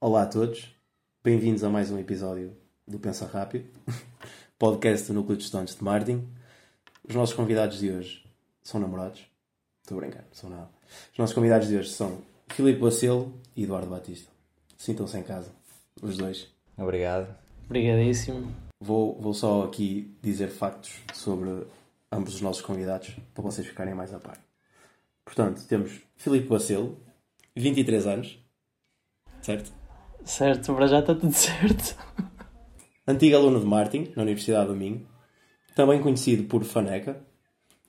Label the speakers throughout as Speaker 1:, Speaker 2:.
Speaker 1: Olá a todos, bem-vindos a mais um episódio do Pensa Rápido, podcast do Núcleo de Estudantes de Martin. Os nossos convidados de hoje são namorados. Estou a brincar, não são nada. Os nossos convidados de hoje são Filipe Bacelo e Eduardo Batista. Sintam-se em casa, os dois.
Speaker 2: Obrigado.
Speaker 3: Obrigadíssimo.
Speaker 1: Vou, vou só aqui dizer factos sobre ambos os nossos convidados para vocês ficarem mais a par. Portanto, temos Filipe Bacelo, 23 anos, certo?
Speaker 3: Certo, para já está tudo certo.
Speaker 1: Antigo aluno de Martin, na Universidade do Minho, também conhecido por Faneca,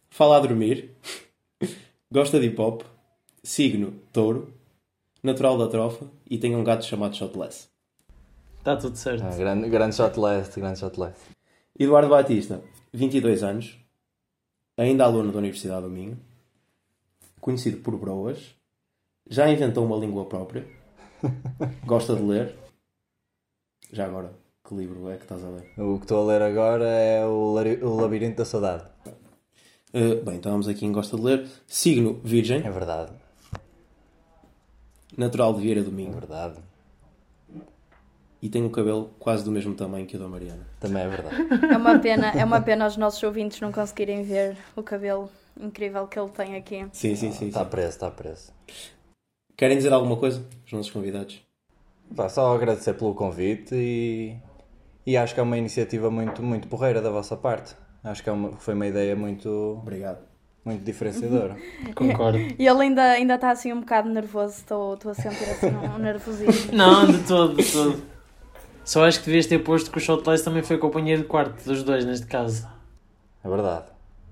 Speaker 1: fala a dormir, gosta de hip hop, signo touro, natural da trofa. E tem um gato chamado Shotless.
Speaker 3: Está tudo certo.
Speaker 2: Ah, grande, grande shot left, grande shot left.
Speaker 1: Eduardo Batista, 22 anos, ainda aluno da Universidade do Minho, conhecido por broas, já inventou uma língua própria, gosta de ler. Já agora, que livro é que estás a ler?
Speaker 2: O que estou a ler agora é o, Labirinto da Saudade.
Speaker 1: Uh, bem, então vamos aqui em gosta de ler. Signo Virgem,
Speaker 2: É verdade,
Speaker 1: natural de Vieira do
Speaker 2: é
Speaker 1: Minho
Speaker 2: verdade.
Speaker 1: e tem o cabelo quase do mesmo tamanho que o da Mariana.
Speaker 2: Também é verdade.
Speaker 4: É uma pena, é uma pena os nossos ouvintes não conseguirem ver o cabelo incrível que ele tem aqui.
Speaker 1: Sim, sim, sim.
Speaker 2: Está preso, está preso.
Speaker 1: Querem dizer alguma coisa? Os nossos convidados.
Speaker 2: Pá, só agradecer pelo convite e, e acho que é uma iniciativa muito, muito porreira da vossa parte. Acho que é uma- foi uma ideia muito,
Speaker 1: Obrigado.
Speaker 2: muito diferenciadora.
Speaker 3: Concordo.
Speaker 4: E ele ainda ainda está assim um bocado nervoso, estou estou a sentir assim um, um nervosismo.
Speaker 3: Não, de todo, de todo. Só acho que devias ter posto que o Shotless também foi companheiro de quarto dos dois, neste caso.
Speaker 2: É verdade,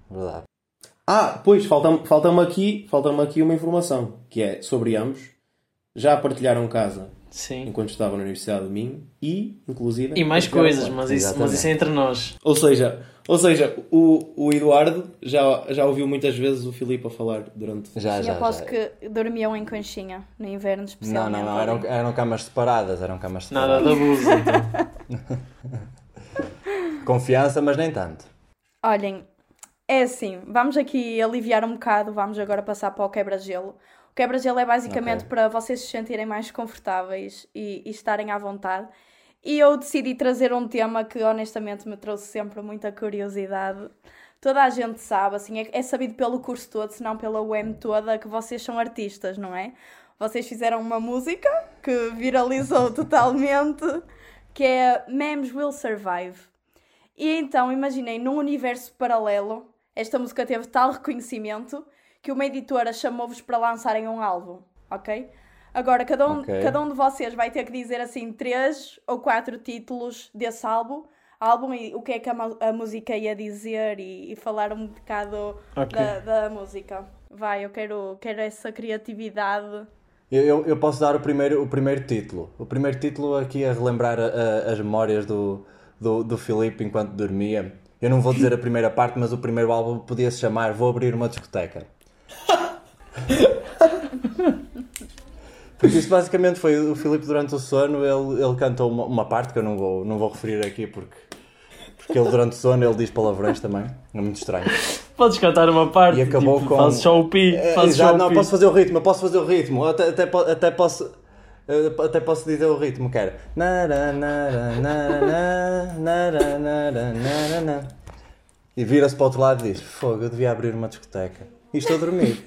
Speaker 2: é verdade.
Speaker 1: Ah, pois, falta-me falta aqui, falta aqui uma informação, que é sobre ambos. Já partilharam casa
Speaker 3: Sim.
Speaker 1: enquanto estavam na Universidade do Minho e, inclusive...
Speaker 3: E mais coisas, mas isso, mas isso é entre nós.
Speaker 1: Ou seja, ou seja o, o Eduardo já, já ouviu muitas vezes o Filipe a falar durante...
Speaker 2: Já,
Speaker 4: E
Speaker 2: já,
Speaker 4: aposto
Speaker 2: já.
Speaker 4: que dormiam em conchinha, no inverno
Speaker 2: Não,
Speaker 4: especialmente.
Speaker 2: não, não, eram, eram camas separadas, eram camas
Speaker 3: Nada
Speaker 2: separadas.
Speaker 3: de abuso. Então.
Speaker 2: Confiança, mas nem tanto.
Speaker 4: Olhem, é assim, vamos aqui aliviar um bocado, vamos agora passar para o quebra-gelo. O quebra-gelo é basicamente
Speaker 2: Ok.
Speaker 4: para vocês se sentirem mais confortáveis e, e estarem à vontade. E eu decidi trazer um tema que honestamente me trouxe sempre muita curiosidade. Toda a gente sabe, assim, é, é sabido pelo curso todo, se não pela UEM toda, que vocês são artistas, não é? Vocês fizeram uma música que viralizou totalmente, que é Memes Will Survive. E então, imaginem, num universo paralelo, esta música teve tal reconhecimento que uma editora chamou-vos para lançarem um álbum, ok? Agora, cada um,
Speaker 2: Ok.
Speaker 4: cada um de vocês vai ter que dizer assim três ou quatro títulos desse álbum, álbum e o que é que a, a música ia dizer e, e falar um bocado
Speaker 3: Ok.
Speaker 4: da, da música. Vai, eu quero, quero essa criatividade.
Speaker 2: Eu, eu, eu posso dar o primeiro, o primeiro título. O primeiro título aqui a relembrar a- a- as memórias do, do, do Filipe enquanto dormia. Eu não vou dizer a primeira parte, mas o primeiro álbum podia se chamar Vou Abrir uma Discoteca. Porque isso basicamente foi o Filipe durante o sono, ele, ele cantou uma, uma parte que eu não vou, não vou referir aqui porque, porque ele durante o sono ele diz palavrões também. É muito estranho.
Speaker 3: Podes cantar uma parte.
Speaker 2: E acabou
Speaker 3: tipo,
Speaker 2: com-
Speaker 3: Fazes só o pi.
Speaker 2: É,
Speaker 3: Fazes o
Speaker 2: não, posso fazer o ritmo, posso fazer o ritmo, até, até, até posso. Eh, Até posso dizer o ritmo, que era. E vira-se para o outro lado e diz: Fogo, eu devia abrir uma discoteca. E estou a dormir.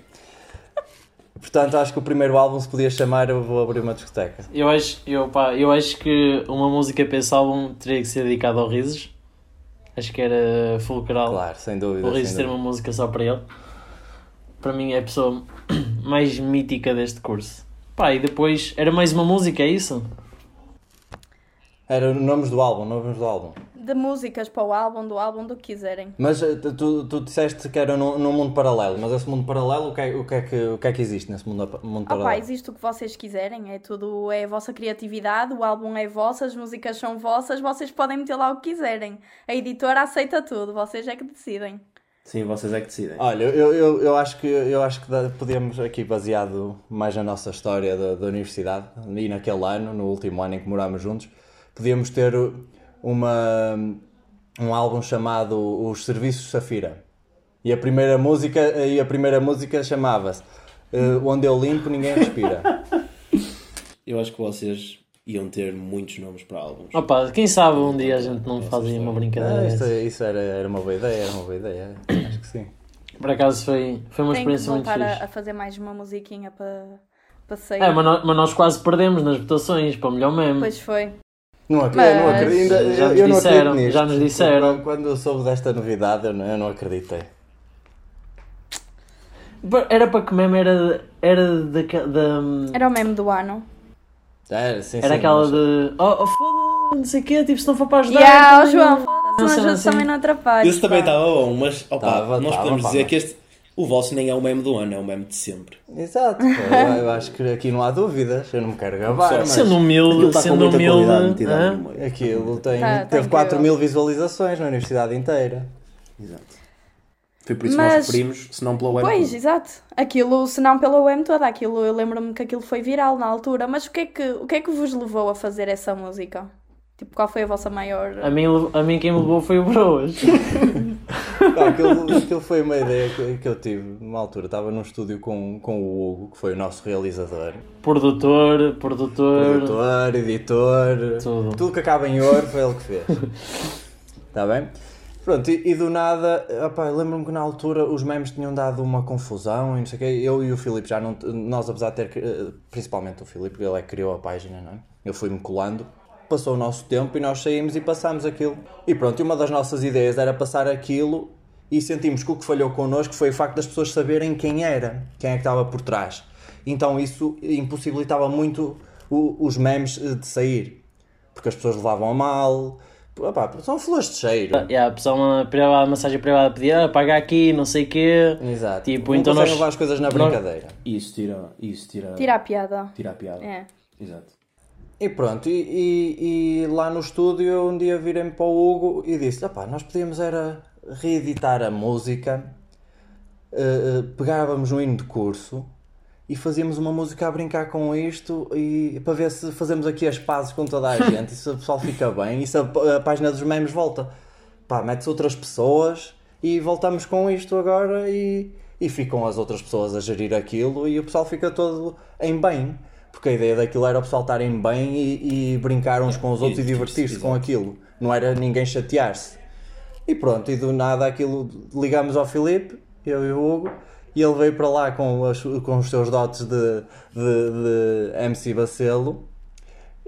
Speaker 2: Portanto, acho que o primeiro álbum se podia chamar Eu Vou Abrir uma Discoteca.
Speaker 3: Eu acho, eu, pá, eu acho que uma música para esse álbum teria que ser dedicada ao Rises. Acho que era fulcral.
Speaker 2: Claro, sem dúvida.
Speaker 3: o Rises ter
Speaker 2: dúvida.
Speaker 3: uma música só para ele. Para mim é a pessoa mais mítica deste curso. Pá, e depois era mais uma música, é isso?
Speaker 2: Era nomes do álbum, nomes do álbum.
Speaker 4: De músicas para o álbum, do álbum, do que quiserem.
Speaker 2: Mas eh, tu, tu disseste que era num, num mundo paralelo, mas esse mundo paralelo, o que é, o que é, que, o que, é que existe nesse mundo, mundo
Speaker 4: Ah pá,
Speaker 2: paralelo?
Speaker 4: existe o que vocês quiserem, é tudo, é a vossa criatividade, o álbum é vosso, as músicas são vossas, vocês podem meter lá o que quiserem. A editora aceita tudo, vocês é que decidem.
Speaker 1: Sim, vocês é que decidem.
Speaker 2: Olha, eu, eu, eu acho que, eu acho que podemos aqui, baseado mais na nossa história da, da universidade, e naquele ano, no último ano em que morámos juntos, podíamos ter uma, um álbum chamado Os Serviços Safira. E a primeira música, e a primeira música chamava-se eh, Onde eu limpo ninguém respira.
Speaker 1: Eu acho que vocês iam ter muitos nomes para álbuns.
Speaker 3: Opa, quem sabe um dia a gente não faz aí uma
Speaker 2: Ah,
Speaker 3: brincadeira.
Speaker 2: isso
Speaker 3: dessa.
Speaker 2: isso era, era uma boa ideia, era uma boa ideia. Acho que sim.
Speaker 3: Por acaso foi, foi uma
Speaker 4: Tem que
Speaker 3: experiência muito fixe.
Speaker 4: a, a fazer mais uma musiquinha para, para sair.
Speaker 3: É, mas nós, mas nós quase perdemos nas votações para o melhor meme.
Speaker 4: Pois foi.
Speaker 2: Não, ac-
Speaker 4: Mas-
Speaker 2: não acredito, ainda-
Speaker 3: Já nos disseram,
Speaker 2: acredito nisto.
Speaker 3: já nos disseram.
Speaker 2: Quando, quando eu soube desta novidade, eu não, eu não acreditei.
Speaker 3: Era para que meme era, era da, da,
Speaker 4: Era o meme do ano.
Speaker 2: Era, sim,
Speaker 3: era
Speaker 2: sim,
Speaker 3: aquela
Speaker 2: mas-
Speaker 3: de oh, oh foda, não sei o quê, tipo, se não for para ajudar.
Speaker 4: Yeah, ó
Speaker 3: também
Speaker 4: João, foda-se,
Speaker 3: não sei,
Speaker 4: eu
Speaker 3: assim.
Speaker 4: também não atrapalho.
Speaker 1: Esse também estava bom, mas opa,
Speaker 2: Tava,
Speaker 1: nós
Speaker 2: tava,
Speaker 1: podemos
Speaker 2: pá,
Speaker 1: dizer
Speaker 2: mas-
Speaker 1: que este, o vosso nem é o meme do ano, é o meme de sempre.
Speaker 2: Exato, eu, eu acho que aqui não há dúvidas. Eu não me quero gabar, mas
Speaker 3: Sendo
Speaker 1: Aquilo
Speaker 3: humilde,
Speaker 1: está com
Speaker 3: sendo humilde.
Speaker 2: aquilo tem,
Speaker 4: Tá- tá
Speaker 2: teve
Speaker 4: incrível.
Speaker 2: 4 mil visualizações na universidade inteira.
Speaker 1: Exato. Foi por isso que
Speaker 4: Mas-
Speaker 1: nós referimos, se não pela web.
Speaker 4: Pois, exato. Aquilo, se não pela UEM toda, aquilo, eu lembro-me que aquilo foi viral na altura. Mas o que, é que, o que é que vos levou a fazer essa música? Tipo, qual foi a vossa maior.
Speaker 3: A mim, a mim quem me levou foi o Broas.
Speaker 2: Aquilo, aquilo foi uma ideia que, que eu tive numa altura. Estava num estúdio com, com o Hugo, que foi o nosso realizador.
Speaker 3: Produtor, produtor.
Speaker 2: Produtor, editor,
Speaker 3: Tudo.
Speaker 2: tudo que acaba em ouro foi ele que fez. Está bem? Pronto, e, e do nada, lembro-me que na altura os memes tinham dado uma confusão e não sei o quê. Eu e o Filipe já não. Nós, apesar de ter. eh, Principalmente o Filipe, ele é que criou a página, não é? Eu fui-me colando. Passou o nosso tempo e nós saímos e passámos aquilo. E pronto, uma das nossas ideias era passar aquilo e sentimos que o que falhou connosco foi o facto das pessoas saberem quem era, quem é que estava por trás. Então isso impossibilitava muito o- os memes eh, de sair. Porque as pessoas levavam a mal. Opá, são flores de cheiro.
Speaker 3: Yeah, a pessoa uma privada, massagem privada pedia, ah, paga aqui, não sei o quê.
Speaker 2: Exato.
Speaker 3: Tipo,
Speaker 2: não
Speaker 3: então nós-
Speaker 2: levar as coisas na brincadeira.
Speaker 1: Isso tira, isso tira,
Speaker 4: Tira a piada.
Speaker 1: tira a piada.
Speaker 4: É.
Speaker 1: Exato.
Speaker 2: E pronto, e, e- e lá no estúdio eu um dia virei-me para o Hugo e disse: "Epá, nós podíamos era reeditar a música, eh, pegávamos um hino de curso e fazíamos uma música a brincar com isto e para ver se fazemos aqui as pazes com toda a gente e se o pessoal fica bem e se a, a página dos memes volta. Pá, mete-se outras pessoas e voltamos com isto agora e, e ficam as outras pessoas a gerir aquilo e o pessoal fica todo em bem. Porque a ideia daquilo era o pessoal estarem bem e, e brincar uns com os outros e
Speaker 1: divertir-se,
Speaker 2: divertir-se com aquilo. Não era ninguém chatear-se. E pronto, e do nada aquilo ligamos ao Filipe, eu e o Hugo, e ele veio para lá com, as- com os seus dotes de, de, de MC Bacelo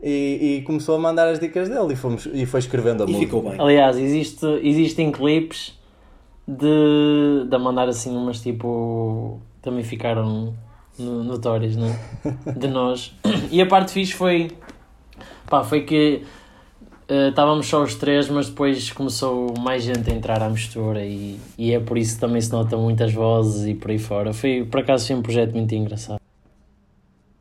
Speaker 2: e, e começou a mandar as dicas dele e, fomos, e foi escrevendo a
Speaker 1: E
Speaker 2: música.
Speaker 1: ficou bem.
Speaker 3: Aliás, existe, existem clipes de, de mandar assim umas tipo. Também ficaram no- notórias, né? De nós. E a parte fixe foi. Pá, foi que eh, estávamos só os três, mas depois começou mais gente a entrar à mistura e, e é por isso que também se nota muitas vozes e por aí fora. Foi, por acaso foi um projeto muito engraçado.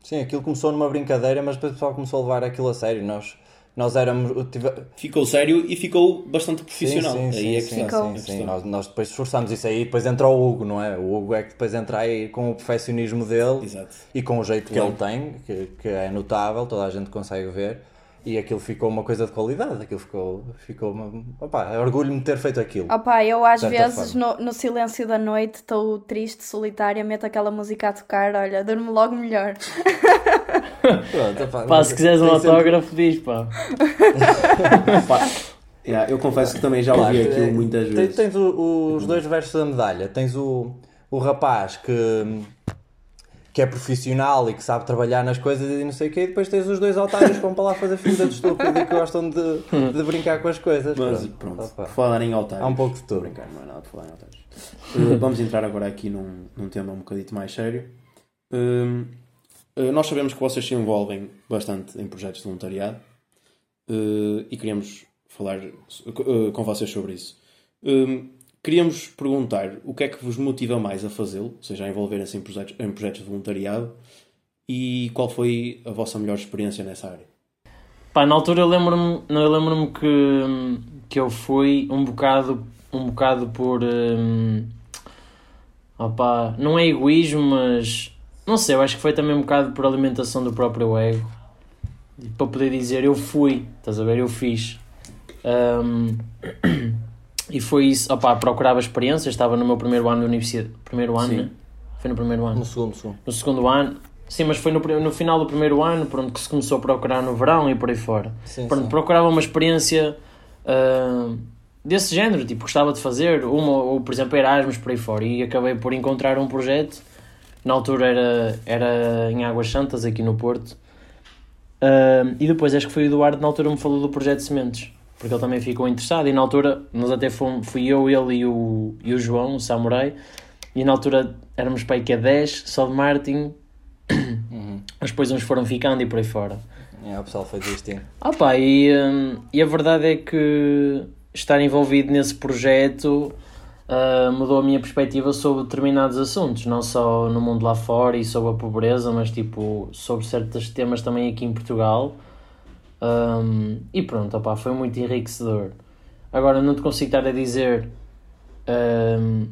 Speaker 2: Sim, aquilo começou numa brincadeira, mas depois o pessoal começou a levar aquilo a sério. Nós, nós éramos. tive-
Speaker 1: Ficou sério e ficou bastante
Speaker 2: Sim,
Speaker 1: profissional.
Speaker 2: sim,
Speaker 1: Aí
Speaker 2: sim,
Speaker 1: é que
Speaker 2: sim, sim,
Speaker 1: É
Speaker 2: sim. Nós, nós depois esforçámos isso aí e depois entra o Hugo, não é? O Hugo é que depois entra aí com o perfeccionismo dele
Speaker 1: Exato.
Speaker 2: e com o jeito
Speaker 1: Claro.
Speaker 2: que ele tem, que, que é notável, toda a gente consegue ver. E aquilo ficou uma coisa de qualidade, aquilo ficou, ficou uma, opá, orgulho-me de ter feito aquilo.
Speaker 4: Opa, eu às vezes no, no silêncio da noite estou triste, solitária, meto aquela música a tocar, olha, durmo logo melhor.
Speaker 2: Pronto, opá,
Speaker 3: Pá, se quiseres um
Speaker 2: tem sempre-
Speaker 3: autógrafo, diz pá.
Speaker 1: Pá, yeah, eu confesso que também já
Speaker 2: Claro,
Speaker 1: ouvi
Speaker 2: é,
Speaker 1: aquilo muitas
Speaker 2: tens,
Speaker 1: vezes.
Speaker 2: tens o- os dois versos da medalha. Tens o, o rapaz que, que é profissional e que sabe trabalhar nas coisas e não sei o quê, e depois tens os dois otários que vão para lá fazer de estúpido e que gostam de, de brincar com as coisas.
Speaker 1: Mas pronto, por falar em altares.
Speaker 2: Há um pouco de tudo.
Speaker 1: brincar, não é nada de falar em altares. Uh, vamos entrar agora aqui num, num tema um bocadito mais sério. Um, uh, nós sabemos que vocês se envolvem bastante em projetos de voluntariado uh, e queríamos falar uh, com vocês sobre isso. Um, queríamos perguntar o que é que vos motiva mais a fazê-lo, ou seja, a envolverem-se em projetos, em projetos de voluntariado e qual foi a vossa melhor experiência nessa área?
Speaker 3: Pá, na altura eu lembro-me lembro que, que eu fui um bocado, um bocado por. hum, opá, não é egoísmo, mas. Não sei, eu acho que foi também um bocado por alimentação do próprio ego. Para poder dizer eu fui, estás a ver? Eu fiz. Hum, e foi isso, opá, procurava experiências, estava no meu primeiro ano de universidade. Primeiro ano,
Speaker 1: Sim.
Speaker 3: né? Foi no primeiro ano
Speaker 2: No segundo, segundo.
Speaker 3: no segundo ano Sim, mas foi no, no final do primeiro ano, pronto, que se começou a procurar no verão e por aí fora.
Speaker 2: Sim,
Speaker 3: Pronto,
Speaker 2: sim.
Speaker 3: procurava uma experiência ah, desse género, tipo, gostava de fazer, uma, ou por exemplo Erasmus por aí fora, e acabei por encontrar um projeto, na altura era, era em Águas Santas, aqui no Porto, Ah, e depois acho que foi o Eduardo, na altura me falou do projeto de sementes, porque ele também ficou interessado, e na altura, nós até fomos, fui eu, ele e o, e o João, o Samurai, e na altura éramos para aí que é 10, só de marketing,
Speaker 2: Uhum.
Speaker 3: mas depois uns foram ficando e por aí fora.
Speaker 2: É, o pessoal foi desistindo.
Speaker 3: Ah pá, e, hum, e a verdade é que estar envolvido nesse projeto ah, mudou a minha perspectiva sobre determinados assuntos, não só no mundo lá fora e sobre a pobreza, mas tipo sobre certos temas também aqui em Portugal. Hum, e pronto, opá, foi muito enriquecedor. Agora não te consigo estar a dizer hum,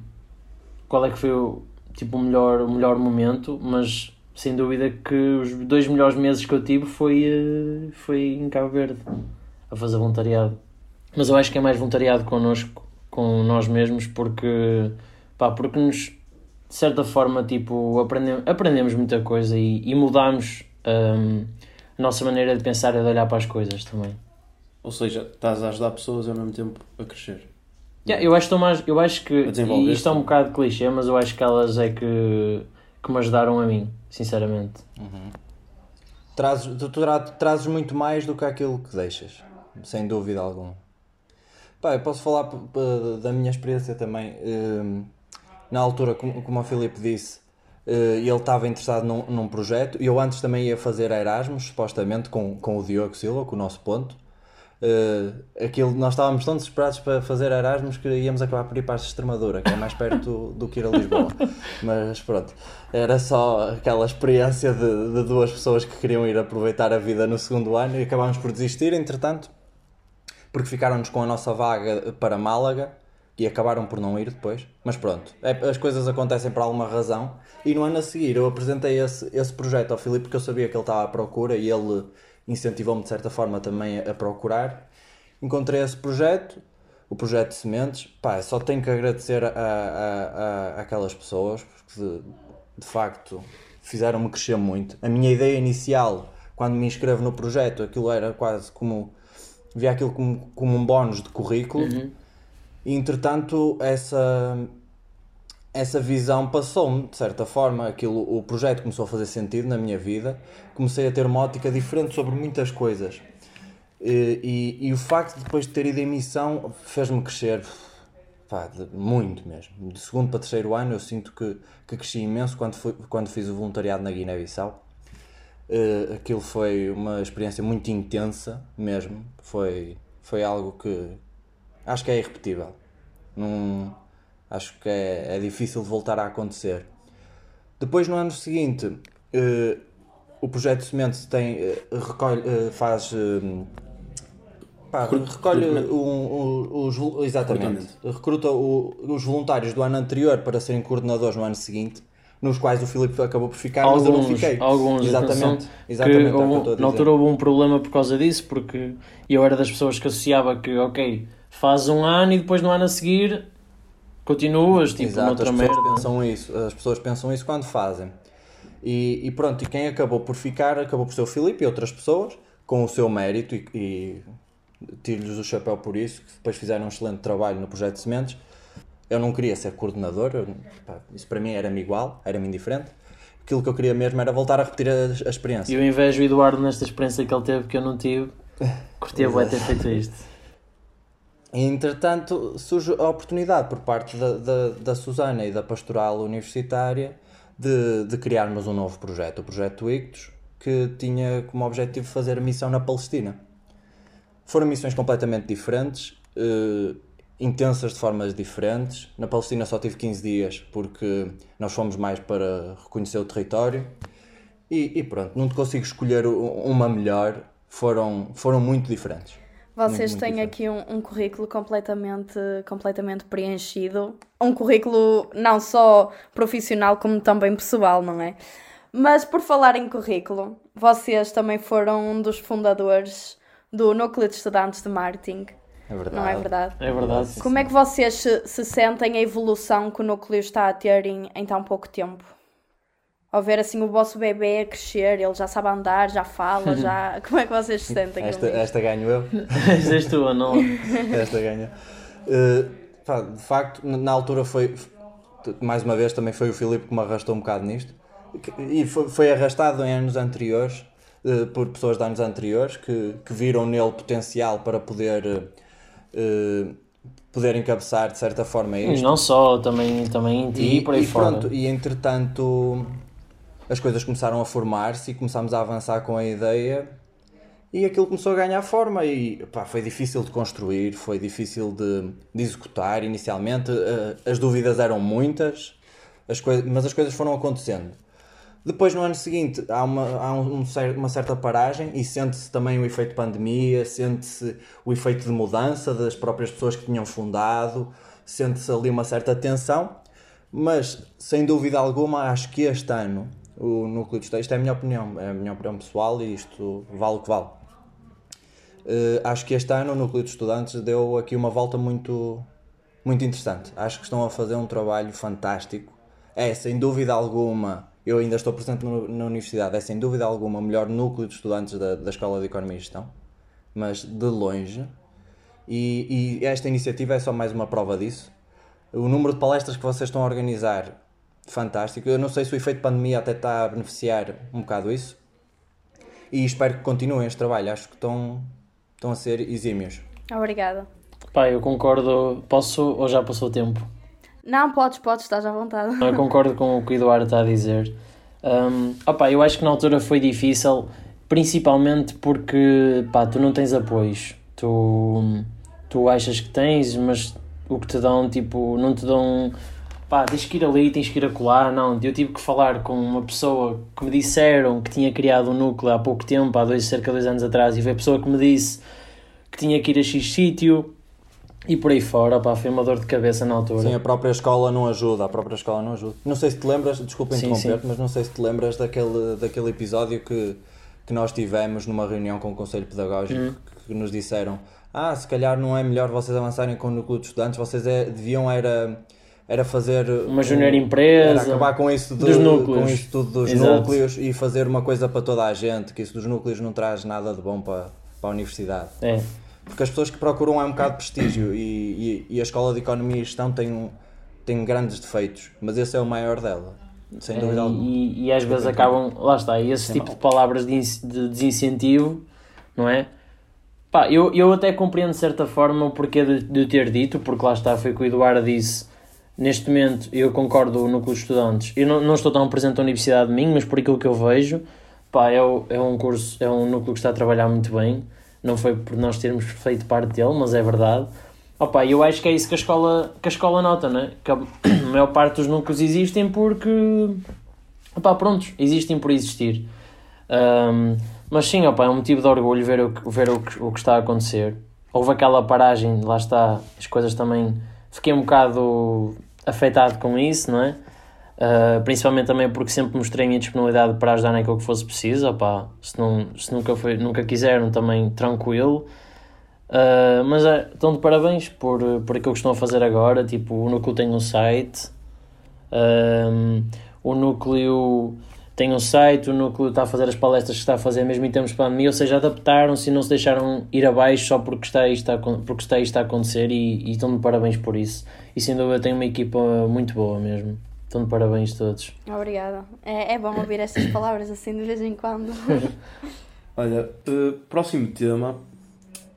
Speaker 3: qual é que foi o, tipo, o, melhor, o melhor momento, mas sem dúvida que os dois melhores meses que eu tive foi, eh, foi em Cabo Verde a fazer voluntariado. Mas eu acho que é mais voluntariado connosco, com nós mesmos, porque, pá, porque nos, de certa forma, tipo, aprendemos, aprendemos muita coisa e, e mudamos a nossa maneira de pensar e de olhar para as coisas também.
Speaker 1: Ou seja, estás a ajudar pessoas e ao mesmo tempo a crescer.
Speaker 3: Yeah, eu acho mais, eu acho que e isto é um bocado clichê, mas eu acho que elas é que, que me ajudaram a mim, sinceramente.
Speaker 2: Trazes, tu, tu tra- trazes muito mais do que aquilo que deixas, sem dúvida alguma. Pá, eu posso falar da minha experiência também. Hum, na altura, como, como o Filipe disse, ele estava interessado num, num projeto eu antes também ia fazer Erasmus, supostamente, com, com o Diogo Silva, com o nosso ponto. Eh, aquilo, nós estávamos tão desesperados para fazer Erasmus que íamos acabar por ir para a Extremadura, que é mais perto do que ir a Lisboa. Mas pronto, era só aquela experiência de, de duas pessoas que queriam ir aproveitar a vida no segundo ano e acabámos por desistir, entretanto, porque ficaram-nos com a nossa vaga para Málaga e acabaram por não ir depois. Mas pronto, é- as coisas acontecem por alguma razão. E no ano a seguir eu apresentei esse, esse projeto ao Filipe porque eu sabia que ele estava à procura e ele incentivou-me de certa forma também a, procurar. Encontrei esse projeto, o projeto de sementes. Pá, só tenho que agradecer a, a, a, aquelas pessoas porque de, de facto fizeram-me crescer muito. A minha ideia inicial, quando me inscrevo no projeto, aquilo era quase como. via aquilo como, como um bónus de currículo. Entretanto, essa, essa visão passou-me, de certa forma, aquilo, o projeto começou a fazer sentido na minha vida, comecei a ter uma ótica diferente sobre muitas coisas. E, e, e o facto de depois de ter ido em missão fez-me crescer pá, de- muito mesmo. De segundo para terceiro ano eu sinto que, que cresci imenso quando, fui, quando fiz o voluntariado na Guiné-Bissau. Eh, aquilo foi uma experiência muito intensa mesmo. Foi, foi algo que acho que é irrepetível. Não, acho que é, é difícil de voltar a acontecer. Depois, no ano seguinte, eh, o projeto de sementes tem, eh, recolhe, eh, faz. pá, recolhe um- um- os. Exatamente. Recruta o- os voluntários do ano anterior para serem coordenadores no ano seguinte, nos quais o Filipe acabou por ficar, mas eu não
Speaker 3: alguns,
Speaker 2: fiquei.
Speaker 3: alguns
Speaker 2: Exatamente. Exatamente. é
Speaker 3: houve-
Speaker 2: a
Speaker 3: na altura houve um problema por causa disso, porque eu era das pessoas que associava que, ok, fazes um ano e depois no ano a seguir continuas, tipo,
Speaker 2: Exato,
Speaker 3: noutra
Speaker 2: as pessoas
Speaker 3: merda.
Speaker 2: pensam isso, as pessoas pensam isso quando fazem. E, e pronto, e quem acabou por ficar acabou por ser o Filipe e outras pessoas, com o seu mérito, e, e tiro-lhes o chapéu por isso, que depois fizeram um excelente trabalho no projeto de sementes. Eu não queria ser coordenador, eu- pá, isso para mim era-me igual, era-me indiferente. Aquilo que eu queria mesmo era voltar a repetir a, a experiência.
Speaker 3: E eu invejo o Eduardo nesta experiência que ele teve, que eu não tive. Curtia bué ter feito isto.
Speaker 2: Entretanto, surge a oportunidade por parte da, da, da Susana e da Pastoral Universitária de, de criarmos um novo projeto, o Projeto Ictus, que tinha como objetivo fazer a missão na Palestina. Foram missões completamente diferentes, eh, intensas de formas diferentes. Na Palestina só tive 15 dias porque nós fomos mais para reconhecer o território. E, e pronto, não te consigo escolher uma melhor, foram, foram muito diferentes.
Speaker 4: Vocês
Speaker 2: muito
Speaker 4: têm
Speaker 2: diferente.
Speaker 4: aqui um, um currículo completamente, completamente preenchido. Um currículo não só profissional como também pessoal, não é? Mas por falar em currículo, vocês também foram um dos fundadores do Núcleo de Estudantes de Marketing,
Speaker 2: É verdade.
Speaker 4: não é verdade?
Speaker 3: É verdade.
Speaker 4: Como é que vocês se, se sentem a evolução que o núcleo está a ter em, em tão pouco tempo? Ao ver assim o vosso bebê a crescer, ele já sabe andar, já fala, já. Como é que vocês se sentem?
Speaker 2: Esta, esta ganho eu.
Speaker 3: Esta és tu, não?
Speaker 2: Esta ganha. Uh, pá, de facto, na altura foi. Mais uma vez, também foi o Filipe que me arrastou um bocado nisto. E foi, foi arrastado em anos anteriores, uh, por pessoas de anos anteriores, que, que viram nele potencial para poder. uh, poder encabeçar de certa forma
Speaker 3: E
Speaker 2: isto.
Speaker 3: não só, também, também em ti e, por aí fora.
Speaker 2: pronto, e entretanto as coisas começaram a formar-se e começámos a avançar com a ideia e aquilo começou a ganhar forma e pá, foi difícil de construir, foi difícil de, de executar inicialmente, eh, as dúvidas eram muitas, as mas as coisas foram acontecendo. Depois, no ano seguinte, há uma, há um- um uma certa paragem e sente-se também o efeito pandemia, sente-se o efeito de mudança das próprias pessoas que tinham fundado, sente-se ali uma certa tensão, mas sem dúvida alguma, acho que este ano o núcleo de estudo, isto é a minha opinião, é a minha opinião pessoal e isto vale o que vale. Eh, acho que este ano o núcleo de estudantes deu aqui uma volta muito, muito interessante. Acho que estão a fazer um trabalho fantástico. É, sem dúvida alguma, eu ainda estou presente no- na universidade, é sem dúvida alguma o melhor núcleo de estudantes da, da Escola de Economia e Gestão, mas de longe. E, e esta iniciativa é só mais uma prova disso. O número de palestras que vocês estão a organizar, fantástico. Eu não sei se o efeito pandemia até está a beneficiar um bocado isso. E espero que continuem este trabalho. Acho que estão, estão a ser exímios.
Speaker 4: Obrigada.
Speaker 3: Pá, eu concordo. Posso ou já passou o tempo?
Speaker 4: Não, podes, podes, estás à vontade.
Speaker 3: Eu concordo com o que o Eduardo está a dizer. Um, opá, eu acho que na altura foi difícil, principalmente porque pá, tu não tens apoios. Tu, tu achas que tens, mas o que te dão, tipo, não te dão. Pá, tens que ir ali, tens que ir acolá. Não, eu tive que falar com uma pessoa que me disseram que tinha criado um núcleo há pouco tempo, há dois, cerca de dois anos atrás, e foi a pessoa que me disse que tinha que ir a X sítio e por aí fora. Pá, foi uma dor de cabeça na altura.
Speaker 2: Sim, a própria escola não ajuda. A própria escola não ajuda. Não sei se te lembras, desculpa
Speaker 3: sim.
Speaker 2: mas não sei se te lembras daquele, daquele episódio que, que nós tivemos numa reunião com o Conselho Pedagógico
Speaker 3: Hum.
Speaker 2: que, que nos disseram ah, se calhar não é melhor vocês avançarem com o núcleo de estudantes, vocês é- deviam era, era fazer
Speaker 3: Uma
Speaker 2: um-
Speaker 3: junior empresa.
Speaker 2: Era acabar com isso
Speaker 3: dos núcleos.
Speaker 2: com isso tudo dos
Speaker 3: Exato.
Speaker 2: núcleos e fazer uma coisa para toda a gente, que isso dos núcleos não traz nada de bom para, para a universidade.
Speaker 3: É.
Speaker 2: Porque as pessoas que procuram é um bocado de prestígio e, e, e a Escola de Economia e Gestão tem, um- tem grandes defeitos, mas esse é o maior dela, sem dúvida
Speaker 3: É,
Speaker 2: alguma.
Speaker 3: e, e às vezes acabam, lá está, e esse tipo de palavras de, de desincentivo, não é? Pá, eu, eu até compreendo de certa forma o porquê de, de ter dito, porque lá está, foi o que o Eduardo disse. Neste momento, eu concordo no núcleo de estudantes. Eu não, não estou tão presente na universidade de mim, mas por aquilo que eu vejo, pá, é, o- é um curso, é um núcleo que está a trabalhar muito bem. Não foi por nós termos feito parte dele, mas é verdade. Opa, eu acho que é isso que a escola, que a escola nota, né? Que a maior parte dos núcleos existem porque Opá, prontos, existem por existir. Ahm, mas sim, opá, é um motivo de orgulho ver, o, ver o, que, o que está a acontecer. Houve aquela paragem, lá está, as coisas também. Fiquei um bocado afetado com isso, não é? Ah, principalmente também porque sempre mostrei a minha disponibilidade para ajudar naquilo que fosse preciso. Opá, se, não, se nunca, foi, nunca quiseram, também tranquilo. Ah, mas é, estão de parabéns por, por aquilo que estão a fazer agora. Tipo, o núcleo tem um site. Ahm, o núcleo tem um site, o núcleo está a fazer as palestras que está a fazer mesmo em termos de pandemia, ou seja, adaptaram-se e não se deixaram ir abaixo só porque está isto a, acon- porque está isto a acontecer e, e estão de parabéns por isso. E sem dúvida tem uma equipa muito boa mesmo. Estão de parabéns todos.
Speaker 4: Obrigada. É, é bom ouvir estas palavras assim de vez em quando.
Speaker 1: Olha, eh, próximo tema.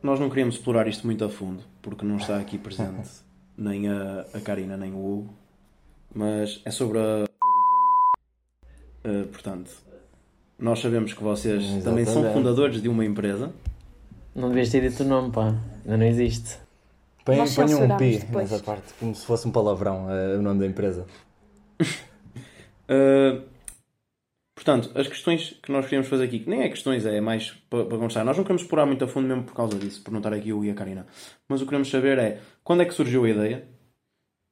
Speaker 1: Nós não queríamos explorar isto muito a fundo, porque não está aqui presente nem a, a Karina nem o Hugo, mas é sobre a. Eh, portanto, nós sabemos que vocês também são
Speaker 2: Exatamente.
Speaker 1: fundadores de uma empresa.
Speaker 3: Não devias ter dito o nome, pá. Ainda não existe.
Speaker 2: Põe, põe um pi
Speaker 4: depois.
Speaker 2: nessa parte, como se fosse um palavrão, eh, o nome da empresa.
Speaker 1: Uh, portanto, as questões que nós queríamos fazer aqui, que nem é questões, é mais para, para constar. Nós não queremos explorar muito a fundo mesmo por causa disso, por não estar aqui eu e a Karina. Mas o que queremos saber é quando é que surgiu a ideia,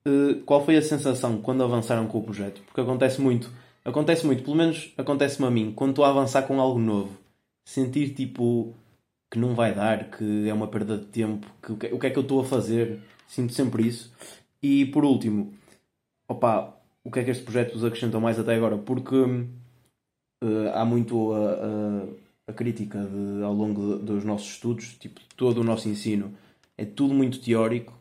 Speaker 1: Uh, qual foi a sensação quando avançaram com o projeto? Porque acontece muito, acontece muito, pelo menos acontece-me a mim, quando estou a avançar com algo novo, sentir tipo que não vai dar, que é uma perda de tempo, que o que, é que eu estou a fazer, sinto sempre isso. E por último, opa, o que é que este projeto vos acrescentou mais até agora? Porque eh, há muito a, a, a crítica de, ao longo de- dos nossos estudos, tipo, todo o nosso ensino é tudo muito teórico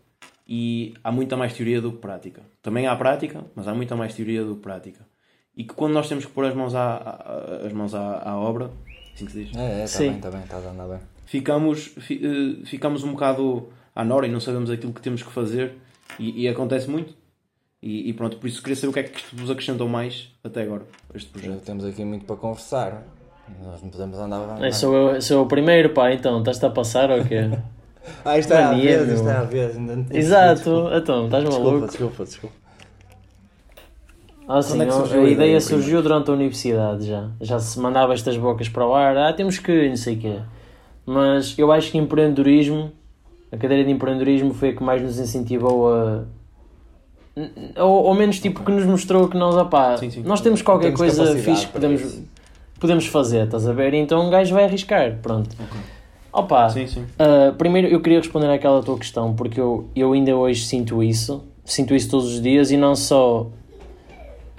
Speaker 1: e há muita mais teoria do que prática. Também há prática, mas há muita mais teoria do que prática. E que quando nós temos que pôr as mãos à, à- as mãos à, à obra, assim que se diz,
Speaker 2: É, é, está
Speaker 3: Sim.
Speaker 2: bem, está bem, está a andar bem.
Speaker 1: ficamos, fi- eh, ficamos um bocado à nora e não sabemos aquilo que temos que fazer e, e acontece muito. E, e pronto, por isso queria saber o que é que isto vos acrescentou mais até agora, este
Speaker 2: Já
Speaker 1: projeto.
Speaker 2: temos aqui muito para conversar. Nós não podemos andar.
Speaker 3: É, sou, eu, sou eu o primeiro, pá, então, estás-te a passar ou quê?
Speaker 2: Ah, isto é
Speaker 3: Mania,
Speaker 2: vez, isto é à vez. ainda não tinha
Speaker 3: Exato, então, estás
Speaker 2: Desculpa,
Speaker 3: maluco?
Speaker 2: desculpa, desculpa.
Speaker 3: Ah, sim,
Speaker 1: Quando é
Speaker 3: a- a ideia surgiu durante a universidade já. Já se mandava estas bocas para o ar, ah, temos que, não sei o quê. Mas eu acho que empreendedorismo, a cadeira de empreendedorismo foi a que mais nos incentivou a. Ou, ou menos tipo que nos mostrou que nós, opá,
Speaker 1: Sim, sim.
Speaker 3: nós temos qualquer
Speaker 2: Temos
Speaker 3: coisa fixe que podemos,
Speaker 2: isso.
Speaker 3: podemos fazer, estás a ver? Então um gajo vai arriscar, pronto. Opa,
Speaker 1: Sim, sim.
Speaker 3: Uh, primeiro eu queria responder àquela tua questão, porque eu, eu ainda hoje sinto isso, sinto isso todos os dias e não só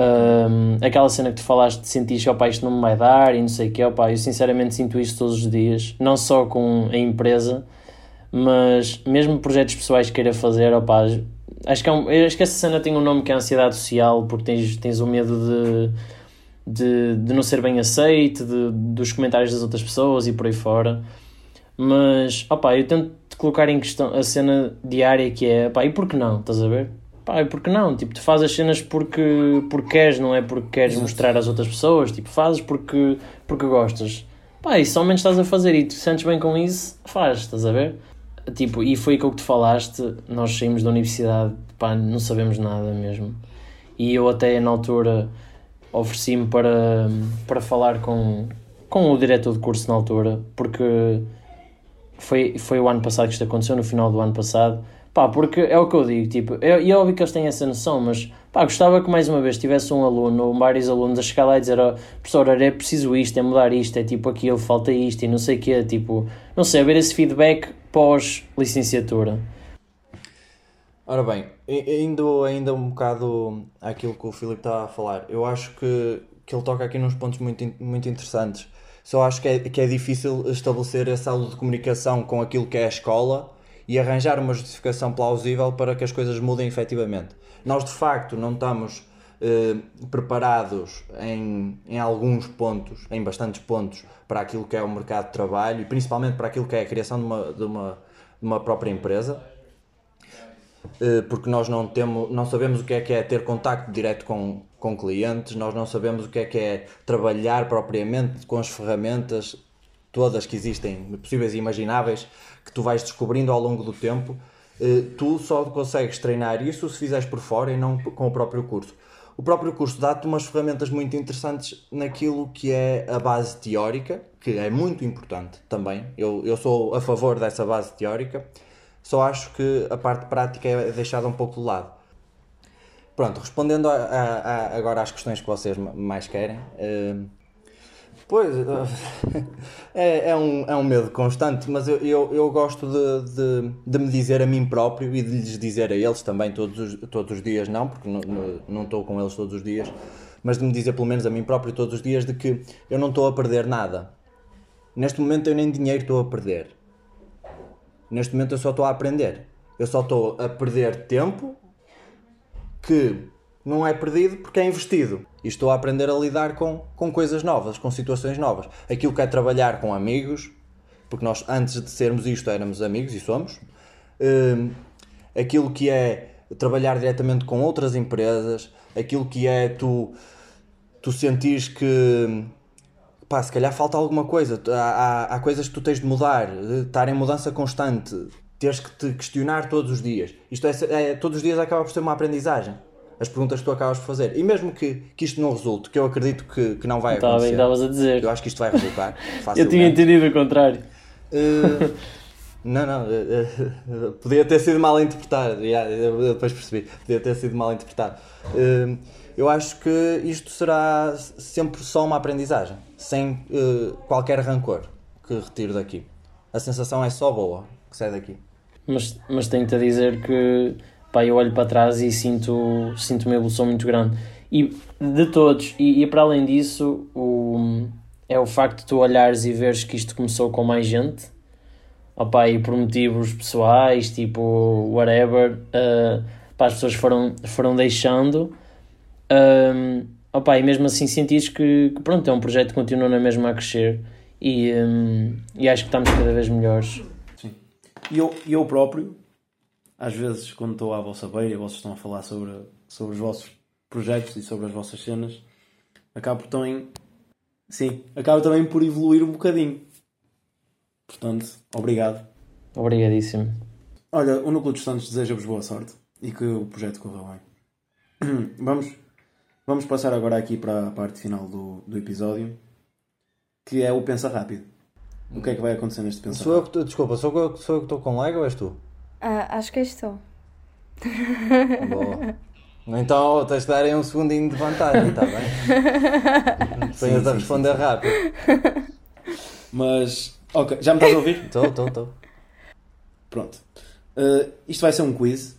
Speaker 3: um, aquela cena que tu falaste de sentir opa, isto não me vai dar e não sei o que, opa, eu sinceramente sinto isso todos os dias, não só com a empresa, mas mesmo projetos pessoais que queira fazer, opa, acho que, é um- acho que essa cena tem um nome que é ansiedade social, porque tens, tens o medo de, de, de não ser bem aceito, de, dos comentários das outras pessoas e por aí fora. Mas, opá, eu tento colocar em questão a cena diária que é, pá, e por que não? Estás a ver? Pá, e por que não? Tipo, tu fazes as cenas porque, porque queres, não é porque queres mostrar às outras pessoas. Tipo, fazes porque, porque gostas. Pá, e menos estás a fazer e tu sentes bem com isso, faz, estás a ver? Tipo, e foi aquilo que tu falaste, nós saímos da universidade, pá, não sabemos nada mesmo. E eu até na altura ofereci-me para, para falar com, com o diretor de curso na altura, porque foi, foi o ano passado que isto aconteceu, no final do ano passado. Pá, porque é o que eu digo, tipo, é, e é óbvio que eles têm essa noção, mas pá, gostava que mais uma vez tivesse um aluno ou vários alunos a chegar lá e dizer, oh, professor, é preciso isto, é mudar isto, é tipo aquilo, falta isto e não sei o quê, tipo, não sei, haver esse feedback pós-licenciatura.
Speaker 2: Ora bem, indo ainda um bocado àquilo que o Filipe estava a falar, eu acho que, que ele toca aqui nos pontos muito, muito interessantes. Só acho que é, que é difícil estabelecer esse aula de comunicação com aquilo que é a escola e arranjar uma justificação plausível para que as coisas mudem efetivamente. Nós, de facto, não estamos eh, preparados em, em alguns pontos, em bastantes pontos, para aquilo que é o mercado de trabalho e principalmente para aquilo que é a criação de uma, de uma, de uma própria empresa. Eh, porque nós não temos, não sabemos o que é que é ter contacto direto com, com clientes, nós não sabemos o que é que é trabalhar propriamente com as ferramentas todas que existem, possíveis e imagináveis, que tu vais descobrindo ao longo do tempo. Eh, Tu só consegues treinar isso se fizeres por fora e não com o próprio curso. O próprio curso dá-te umas ferramentas muito interessantes naquilo que é a base teórica, que é muito importante também. Eu, eu sou a favor dessa base teórica, só acho que a parte prática é deixada um pouco de lado. Pronto, respondendo a- a- a- agora às questões que vocês ma- mais querem. eh, pois, é, é, um, é um medo constante, mas eu, eu, eu gosto de, de, de me dizer a mim próprio e de lhes dizer a eles também todos os, todos os dias, não, porque não- não estou com eles todos os dias, mas de me dizer pelo menos a mim próprio todos os dias de que eu não estou a perder nada. Neste momento eu nem dinheiro estou a perder. Neste momento eu só estou a aprender. Eu só estou a perder tempo que não é perdido porque é investido. E estou a aprender a lidar com, com coisas novas, com situações novas. Aquilo que é trabalhar com amigos, porque nós antes de sermos isto éramos amigos e somos. Hum, aquilo que é trabalhar diretamente com outras empresas, aquilo que é tu, tu sentires que pá, se calhar falta alguma coisa. Há, há, há coisas que tu tens de mudar, de estar em mudança constante, teres que te questionar todos os dias. Isto é, é- todos os dias acaba por ser uma aprendizagem. As perguntas que tu acabas por fazer. E mesmo que, que isto não resulte, que eu acredito que, que não vai
Speaker 3: bem,
Speaker 2: acontecer.
Speaker 3: estavas a dizer.
Speaker 2: Eu acho que isto vai resultar.
Speaker 3: Eu tinha entendido o contrário.
Speaker 2: Uh, não, não, uh, uh, podia ter sido mal interpretado. Yeah, eu depois percebi, podia ter sido mal interpretado. Eu acho que isto será sempre só uma aprendizagem, sem qualquer rancor que retiro daqui. A sensação é só boa que sai daqui.
Speaker 3: Mas, mas tenho-te a dizer que pá, eu olho para trás e sinto, sinto uma evolução muito grande. E de todos, e, e para além disso, o, é o facto de tu olhares e veres que isto começou com mais gente, opá, e por motivos pessoais, tipo, whatever, uh, pá, as pessoas foram, foram deixando, um, opá, e mesmo assim sentires que, que, pronto, é um projeto que continua na mesma a crescer, e, um, e acho que estamos cada vez melhores.
Speaker 1: Sim. E eu, eu próprio, às vezes, quando estou à vossa beira, vocês estão a falar sobre, sobre os vossos projetos e sobre as vossas cenas, acabo também, sim, acabo também por evoluir um bocadinho. Portanto, obrigado.
Speaker 3: Obrigadíssimo.
Speaker 1: Olha, o Núcleo dos Santos deseja-vos boa sorte e que o projeto corra bem. Vamos, vamos passar agora aqui para a parte final do, do episódio, que é o Pensa Rápido. O que é que vai acontecer neste Pensa
Speaker 2: Sou eu
Speaker 1: Rápido?
Speaker 2: que, desculpa, sou eu, sou eu que estou com lag ou és tu?
Speaker 4: Ah, acho que és tu.
Speaker 2: Boa. Então tens de dar aí um segundinho de vantagem, está bem?
Speaker 1: Sim,
Speaker 2: Venhas a
Speaker 1: sim,
Speaker 2: responder
Speaker 1: sim.
Speaker 2: rápido.
Speaker 1: Mas, ok, já me estás a ouvir?
Speaker 2: Estou, estou, estou.
Speaker 1: Pronto. Uh, isto vai ser um quiz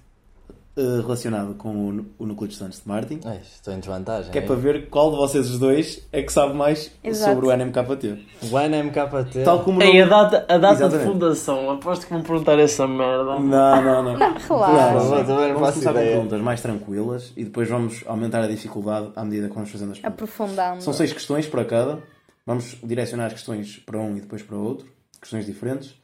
Speaker 1: uh, relacionado com o, o Núcleo dos Santos de Martin,
Speaker 2: Ai, Estou em desvantagem.
Speaker 1: que é
Speaker 2: hein?
Speaker 1: para ver qual de vocês os dois é que sabe mais
Speaker 4: Exato.
Speaker 1: sobre o NMKT.
Speaker 2: O NMKT.
Speaker 1: Tal como
Speaker 3: Ei, a
Speaker 1: não...
Speaker 3: data, a data de fundação, aposto que vão perguntar essa merda.
Speaker 1: Não, não, não.
Speaker 4: Relaxa.
Speaker 2: Não, também não
Speaker 1: Vamos começar com perguntas mais tranquilas e depois vamos aumentar a dificuldade à medida que vamos fazendo as perguntas.
Speaker 4: Aprofundando.
Speaker 1: São seis questões para cada. Vamos direcionar as questões para um e depois para outro. Questões diferentes.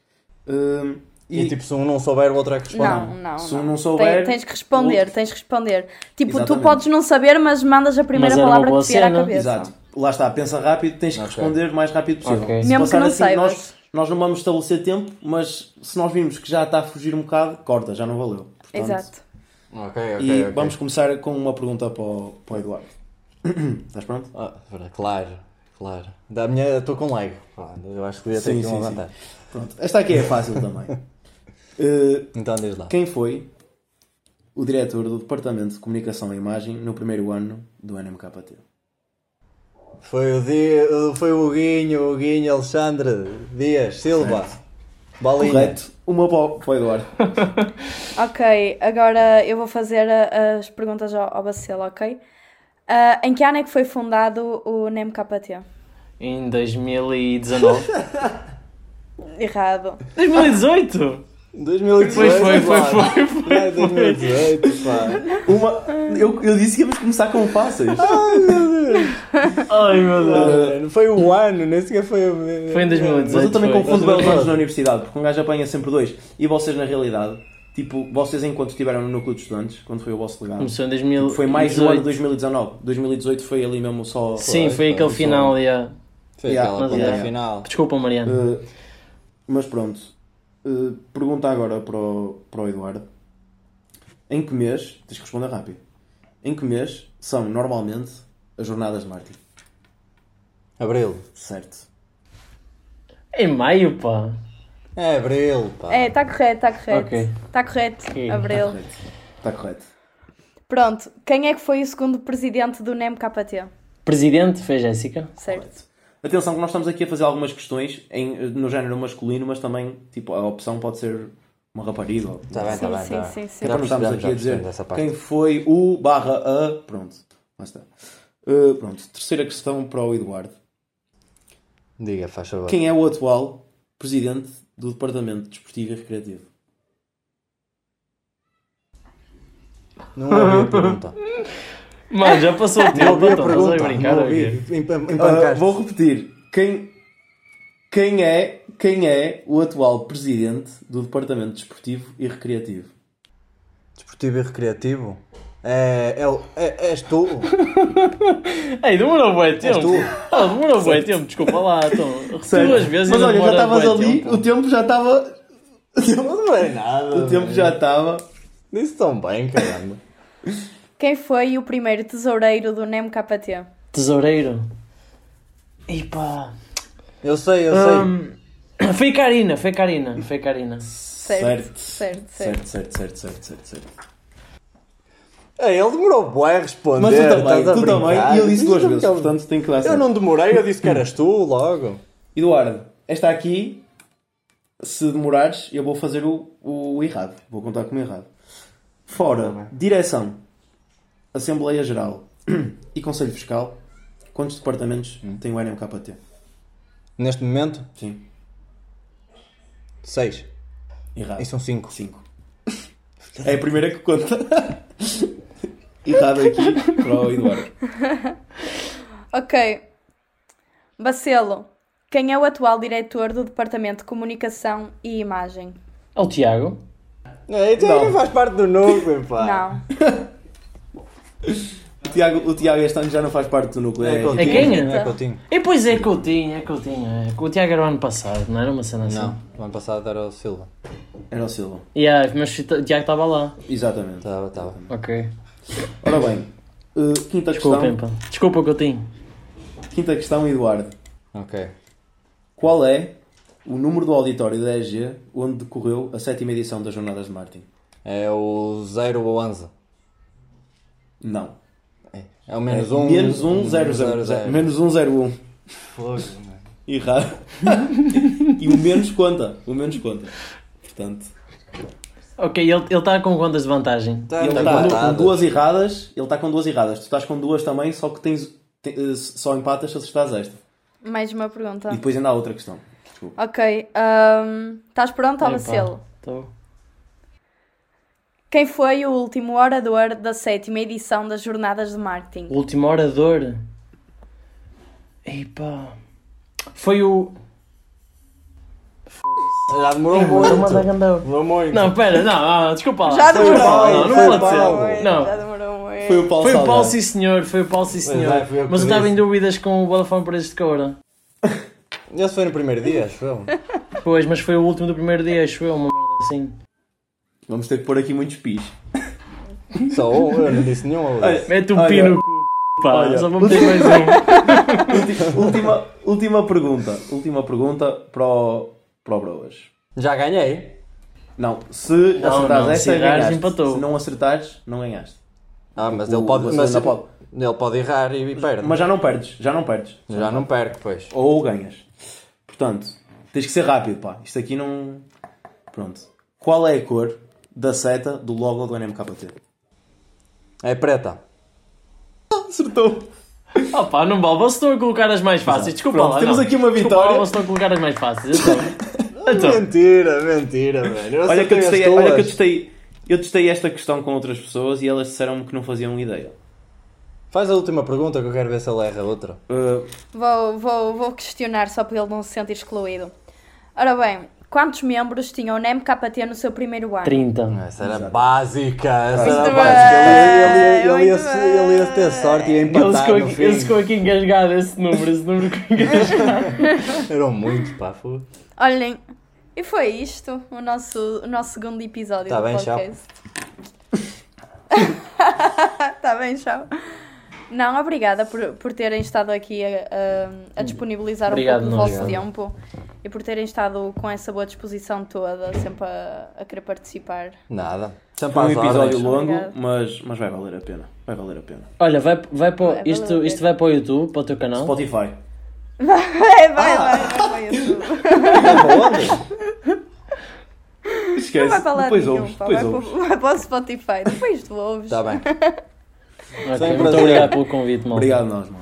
Speaker 1: Um,
Speaker 2: E, tipo, se um não souber, o outro é que responde.
Speaker 4: Não, não,
Speaker 1: Se
Speaker 4: não.
Speaker 1: não souber,
Speaker 4: Tens, tens que responder,
Speaker 1: outro-
Speaker 4: tens que responder. Tipo, tu
Speaker 1: Exatamente.
Speaker 4: podes não saber, mas mandas a primeira palavra que te vier à cabeça.
Speaker 1: Exato. Lá está, pensa rápido, tens que
Speaker 2: Ok.
Speaker 1: responder o mais rápido possível.
Speaker 3: Ok.
Speaker 1: Se
Speaker 4: Mesmo que não
Speaker 1: assim,
Speaker 4: saibas.
Speaker 1: nós, nós não vamos estabelecer tempo, mas se nós virmos que já está a fugir um bocado, corta, já não valeu. Portanto,
Speaker 4: Exato.
Speaker 2: Ok, ok,
Speaker 1: E
Speaker 2: ok.
Speaker 1: vamos começar com uma pergunta para o, para o Eduardo. Estás pronto?
Speaker 2: Ah, claro, claro. Da minha, estou com lag. Eu acho que devia ter
Speaker 1: Sim,
Speaker 2: aqui
Speaker 1: sim,
Speaker 2: uma
Speaker 1: sim.
Speaker 2: vantagem.
Speaker 1: Pronto. Esta aqui é fácil também. Uh,
Speaker 2: Então diz lá.
Speaker 1: quem foi o diretor do Departamento de Comunicação e Imagem no primeiro ano do NMKT?
Speaker 2: Foi o, Di... foi o Guinho, o Guinho Alexandre Dias Silva. Bolinha.
Speaker 1: Correto. Uma para o Eduardo.
Speaker 4: Ok, agora eu vou fazer as perguntas ao, ao Bacelo, ok? Ah, em que ano é que foi fundado o NEMKT?
Speaker 3: Em 2019.
Speaker 4: Errado.
Speaker 3: 2018?
Speaker 2: 2018.
Speaker 3: Foi, foi, foi, foi, foi.
Speaker 2: É 2018, pá.
Speaker 1: Uma, eu, eu disse que íamos começar com fáceis.
Speaker 3: Ai meu Deus.
Speaker 2: Não foi o ano, nem sequer foi.
Speaker 3: Foi em 2018.
Speaker 1: Mas eu também
Speaker 3: foi.
Speaker 1: confundo bem os anos na universidade, porque um gajo apanha sempre dois. E vocês, na realidade, tipo, vocês enquanto estiveram no núcleo de estudantes, quando foi o vosso legado,
Speaker 3: Começou em 2018.
Speaker 1: foi mais no ano de 2019. 2018 foi ali mesmo só.
Speaker 3: Sim,
Speaker 2: Foi,
Speaker 3: aquele final, yeah.
Speaker 2: Foi
Speaker 1: Yeah,
Speaker 2: aquela
Speaker 3: yeah.
Speaker 2: final.
Speaker 3: Desculpa, Mariana.
Speaker 1: Uh, mas pronto. Uh, pergunta agora para o, para o Eduardo. Em que mês, tens que responder rápido, em que mês são normalmente as jornadas de Martin?
Speaker 2: Abril.
Speaker 1: Certo.
Speaker 3: Em maio, pá.
Speaker 2: É abril, pá.
Speaker 4: É, está correto, está correto.
Speaker 3: Ok.
Speaker 4: Está correto,
Speaker 3: Ok.
Speaker 4: Abril.
Speaker 1: correto. Está correto.
Speaker 4: Pronto, quem é que foi o segundo presidente do NEMKT?
Speaker 3: Presidente foi Jéssica.
Speaker 4: Certo.
Speaker 1: Correto. Atenção que nós estamos aqui a fazer algumas questões em, no género masculino, mas também tipo, a opção pode ser uma rapariga. ou-
Speaker 2: Tá bem, tá
Speaker 4: Sim,
Speaker 2: bem,
Speaker 4: sim,
Speaker 2: tá
Speaker 4: sim,
Speaker 2: bem.
Speaker 4: sim.
Speaker 1: Então estamos aqui
Speaker 2: já
Speaker 1: a dizer quem foi o barra a. Pronto, lá está. Uh, pronto, terceira questão para o Eduardo.
Speaker 2: Diga, faz favor.
Speaker 1: Quem é o atual presidente do Departamento Desportivo e Recreativo?
Speaker 2: Não ouvi a pergunta.
Speaker 3: Mano, já passou o tempo, então, estás a
Speaker 2: pergunta.
Speaker 3: brincar
Speaker 2: Não ouvi.
Speaker 1: Uh, vou repetir. Quem, quem, é, quem é o atual presidente do Departamento Desportivo e Recreativo?
Speaker 2: Desportivo e recreativo? É, é, o- é, és tu?
Speaker 3: Ei, demorou bué tempo.
Speaker 2: tu?
Speaker 3: Oh, demorou bué tempo, desculpa lá. Então, duas vezes
Speaker 1: Mas olha, já estavas ali,
Speaker 3: tempo.
Speaker 1: o tempo já estava.
Speaker 2: Não demorei nada.
Speaker 1: O tempo já estava.
Speaker 2: Disse tão bem, caramba.
Speaker 4: Quem foi o primeiro tesoureiro do NEMKT?
Speaker 3: Tesoureiro. E pá.
Speaker 2: Eu sei, eu sei.
Speaker 3: Hum, foi Karina, foi Karina, foi Karina.
Speaker 4: Certo, certo, certo.
Speaker 1: Certo, certo, certo, certo, certo, certo.
Speaker 2: É, ele demorou bué a responder.
Speaker 1: Mas tu também, tu também. E eu disse duas vezes,
Speaker 2: ele-
Speaker 1: portanto tem que dar
Speaker 2: Eu não demorei, eu disse que eras tu logo.
Speaker 1: Eduardo, esta aqui, se demorares, eu vou fazer o, o errado. Vou contar como errado. Fora Direção, Assembleia Geral e Conselho Fiscal, quantos departamentos tem o NMKT?
Speaker 2: Neste momento,
Speaker 1: Sim.
Speaker 2: 6.
Speaker 1: Errado.
Speaker 2: E são 5.
Speaker 1: 5. É a primeira que conta. Errado aqui para o Eduardo.
Speaker 4: Ok. Bacelo, quem é o atual diretor do Departamento de Comunicação e Imagem?
Speaker 3: É o Tiago.
Speaker 2: É, então
Speaker 1: Não.
Speaker 2: não faz parte do núcleo, pá.
Speaker 4: Não.
Speaker 1: O Tiago, o Tiago este ano já não faz parte do núcleo.
Speaker 2: É, Coutinho.
Speaker 3: É quem?
Speaker 2: É Coutinho.
Speaker 3: E pois é Coutinho, é Coutinho. É. O Tiago era o ano passado, não era uma cena assim?
Speaker 2: Não, o ano passado era o Silva.
Speaker 1: Era o Silva.
Speaker 3: Yeah, mas o Tiago estava lá.
Speaker 1: Exatamente.
Speaker 2: Estava, estava.
Speaker 3: Ok.
Speaker 1: Ora bem, uh, quinta
Speaker 3: Desculpa,
Speaker 1: questão.
Speaker 3: pá. Desculpa, Coutinho.
Speaker 1: Quinta questão, Eduardo.
Speaker 2: Ok.
Speaker 1: Qual é o número do auditório da EG onde decorreu a sétima edição das Jornadas de Martin?
Speaker 2: É o 0 ou 11.
Speaker 1: Não.
Speaker 2: É, é o menos 1.
Speaker 1: um, menos 1, 0, 0, 0. Menos 1, 0, 1.
Speaker 2: Fogo, mano.
Speaker 1: Errado. e o menos conta. O menos conta. Portanto,
Speaker 3: Ok, ele ele está com quantas de vantagem?
Speaker 2: Tá,
Speaker 1: ele
Speaker 2: tá
Speaker 1: está com
Speaker 2: empatado.
Speaker 1: duas erradas. Ele está com duas erradas. Tu estás com duas também, só que tens, te- eh, só empatas se acertares esta.
Speaker 4: Mais uma pergunta.
Speaker 1: E depois ainda há outra questão. Desculpa.
Speaker 4: Ok. ahm, Estás pronto,
Speaker 3: Epá,
Speaker 4: Bacelo? Quem foi o último orador da sétima edição das Jornadas de Marketing?
Speaker 3: O último orador. Epá. Foi o.
Speaker 2: Já demorou muito. Demorou muito.
Speaker 3: Não, pera, não, ah, desculpa lá.
Speaker 4: Já demorou.
Speaker 3: Não, não pode ser. Não.
Speaker 4: Já demorou muito.
Speaker 1: Foi o Paulo
Speaker 3: Foi o Paulo, sim senhor, foi o Paulo, sim senhor.
Speaker 2: é,
Speaker 3: Mas eu estava em dúvidas com o Vodafone Preço de Coura.
Speaker 2: Esse foi no primeiro dia, acho eu.
Speaker 3: Pois, mas foi o último do primeiro dia, acho eu, uma merda assim.
Speaker 1: Vamos ter que pôr aqui muitos pis.
Speaker 2: Só um, eu não disse nenhum.
Speaker 1: Olha?
Speaker 3: Mete um
Speaker 1: Olha,
Speaker 3: pi no cu, pá.
Speaker 1: olha.
Speaker 3: Só vou meter mais um.
Speaker 1: última, última pergunta. Última pergunta para o, para o Broas.
Speaker 2: Já ganhei.
Speaker 1: Não, se
Speaker 3: Não,
Speaker 1: acertares
Speaker 3: não,
Speaker 1: esta,
Speaker 3: se
Speaker 1: ganhaste.
Speaker 3: empatou.
Speaker 1: Se não acertares, não ganhaste.
Speaker 2: Ah, mas
Speaker 1: O-
Speaker 2: ele pode. Mas
Speaker 1: Barcelona pode.
Speaker 2: ele pode errar e perde.
Speaker 1: Mas já não perdes, já não perdes.
Speaker 2: Já não perco, pois.
Speaker 1: Ou ganhas. Portanto, tens que ser rápido, pá. Isto aqui não. Pronto. Qual é a cor da seta do logo do NMKT?
Speaker 2: É preta.
Speaker 1: Acertou.
Speaker 3: Oh pá, não vale, vocês estão a colocar as mais fáceis. Desculpa
Speaker 1: Pronto,
Speaker 3: lá.
Speaker 1: temos
Speaker 3: não.
Speaker 1: aqui uma
Speaker 3: Desculpa
Speaker 1: vitória.
Speaker 3: lá, vocês estão a colocar as mais fáceis. Então, então
Speaker 2: Mentira, mentira, velho.
Speaker 1: Olha que eu testei, olha que eu testei, eu testei esta questão com outras pessoas e elas disseram-me que não faziam ideia.
Speaker 2: Faz a última pergunta que eu quero ver se ele erra outra.
Speaker 1: Uh,
Speaker 4: Vou, vou, vou questionar só para ele não se sentir excluído. Ora bem, quantos membros tinha o NEMKT no seu primeiro ano?
Speaker 3: 30.
Speaker 2: Essa era básica. Essa
Speaker 4: Muito
Speaker 2: era
Speaker 4: bem,
Speaker 2: básica. Ele, ele, ele, ia,
Speaker 4: muito
Speaker 2: ele ia ter sorte e ia
Speaker 3: Ele
Speaker 2: empatar
Speaker 3: ficou,
Speaker 2: no
Speaker 3: aqui,
Speaker 2: fim.
Speaker 3: ele ficou aqui engasgado esse número, esse número ficou engasgado.
Speaker 2: Eram muitos, pá.
Speaker 4: Olhem, e foi isto, o nosso, o nosso segundo episódio
Speaker 2: Tá
Speaker 4: do
Speaker 2: bem,
Speaker 4: podcast. Está bem, tchau. Não, obrigada por, por terem estado aqui a, a- a disponibilizar
Speaker 3: Obrigado,
Speaker 4: um pouco do vosso
Speaker 3: Obrigado.
Speaker 4: tempo e por terem estado com essa boa disposição toda, sempre a, a querer participar.
Speaker 2: Nada. Sempre
Speaker 1: foi um episódio longo, mas, mas vai valer a pena. Vai valer a pena.
Speaker 3: Olha, vai, vai para, o-
Speaker 4: Vai,
Speaker 3: isto, isto vai para o YouTube, para o teu canal.
Speaker 1: Spotify.
Speaker 4: Vai, vai, vai, vai, vai, YouTube.
Speaker 2: Vai para onde?
Speaker 1: Esquece.
Speaker 4: Não vai para lá
Speaker 1: depois
Speaker 4: nenhum,
Speaker 1: ouves.
Speaker 4: pá,
Speaker 1: Depois
Speaker 4: vai,
Speaker 1: ouves.
Speaker 4: para, vai para o Spotify, depois tu ouves.
Speaker 2: Está bem.
Speaker 3: Ok,
Speaker 2: Sem
Speaker 3: muito obrigado pelo convite, malta.
Speaker 1: Obrigado nós, mano.